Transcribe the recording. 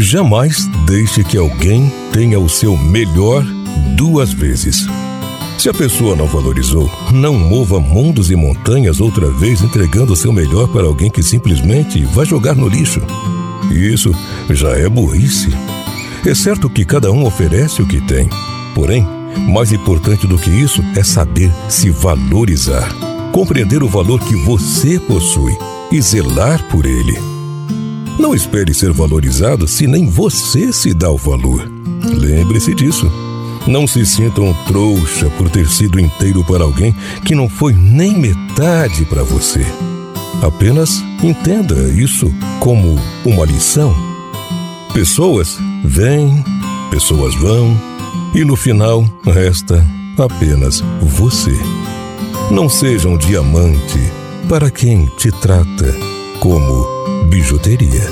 Jamais deixe que alguém tenha o seu melhor duas vezes. Se a pessoa não valorizou, não mova mundos e montanhas outra vez entregando o seu melhor para alguém que simplesmente vai jogar no lixo. Isso já é burrice. É certo que cada um oferece o que tem, porém, mais importante do que isso é saber se valorizar, compreender o valor que você possui e zelar por ele. Não espere ser valorizado se nem você se dá o valor. Lembre-se disso. Não se sinta um trouxa por ter sido inteiro para alguém que não foi nem metade para você. Apenas entenda isso como uma lição. Pessoas vêm, pessoas vão, e no final resta apenas você. Não seja um diamante para quem te trata como bijuteria.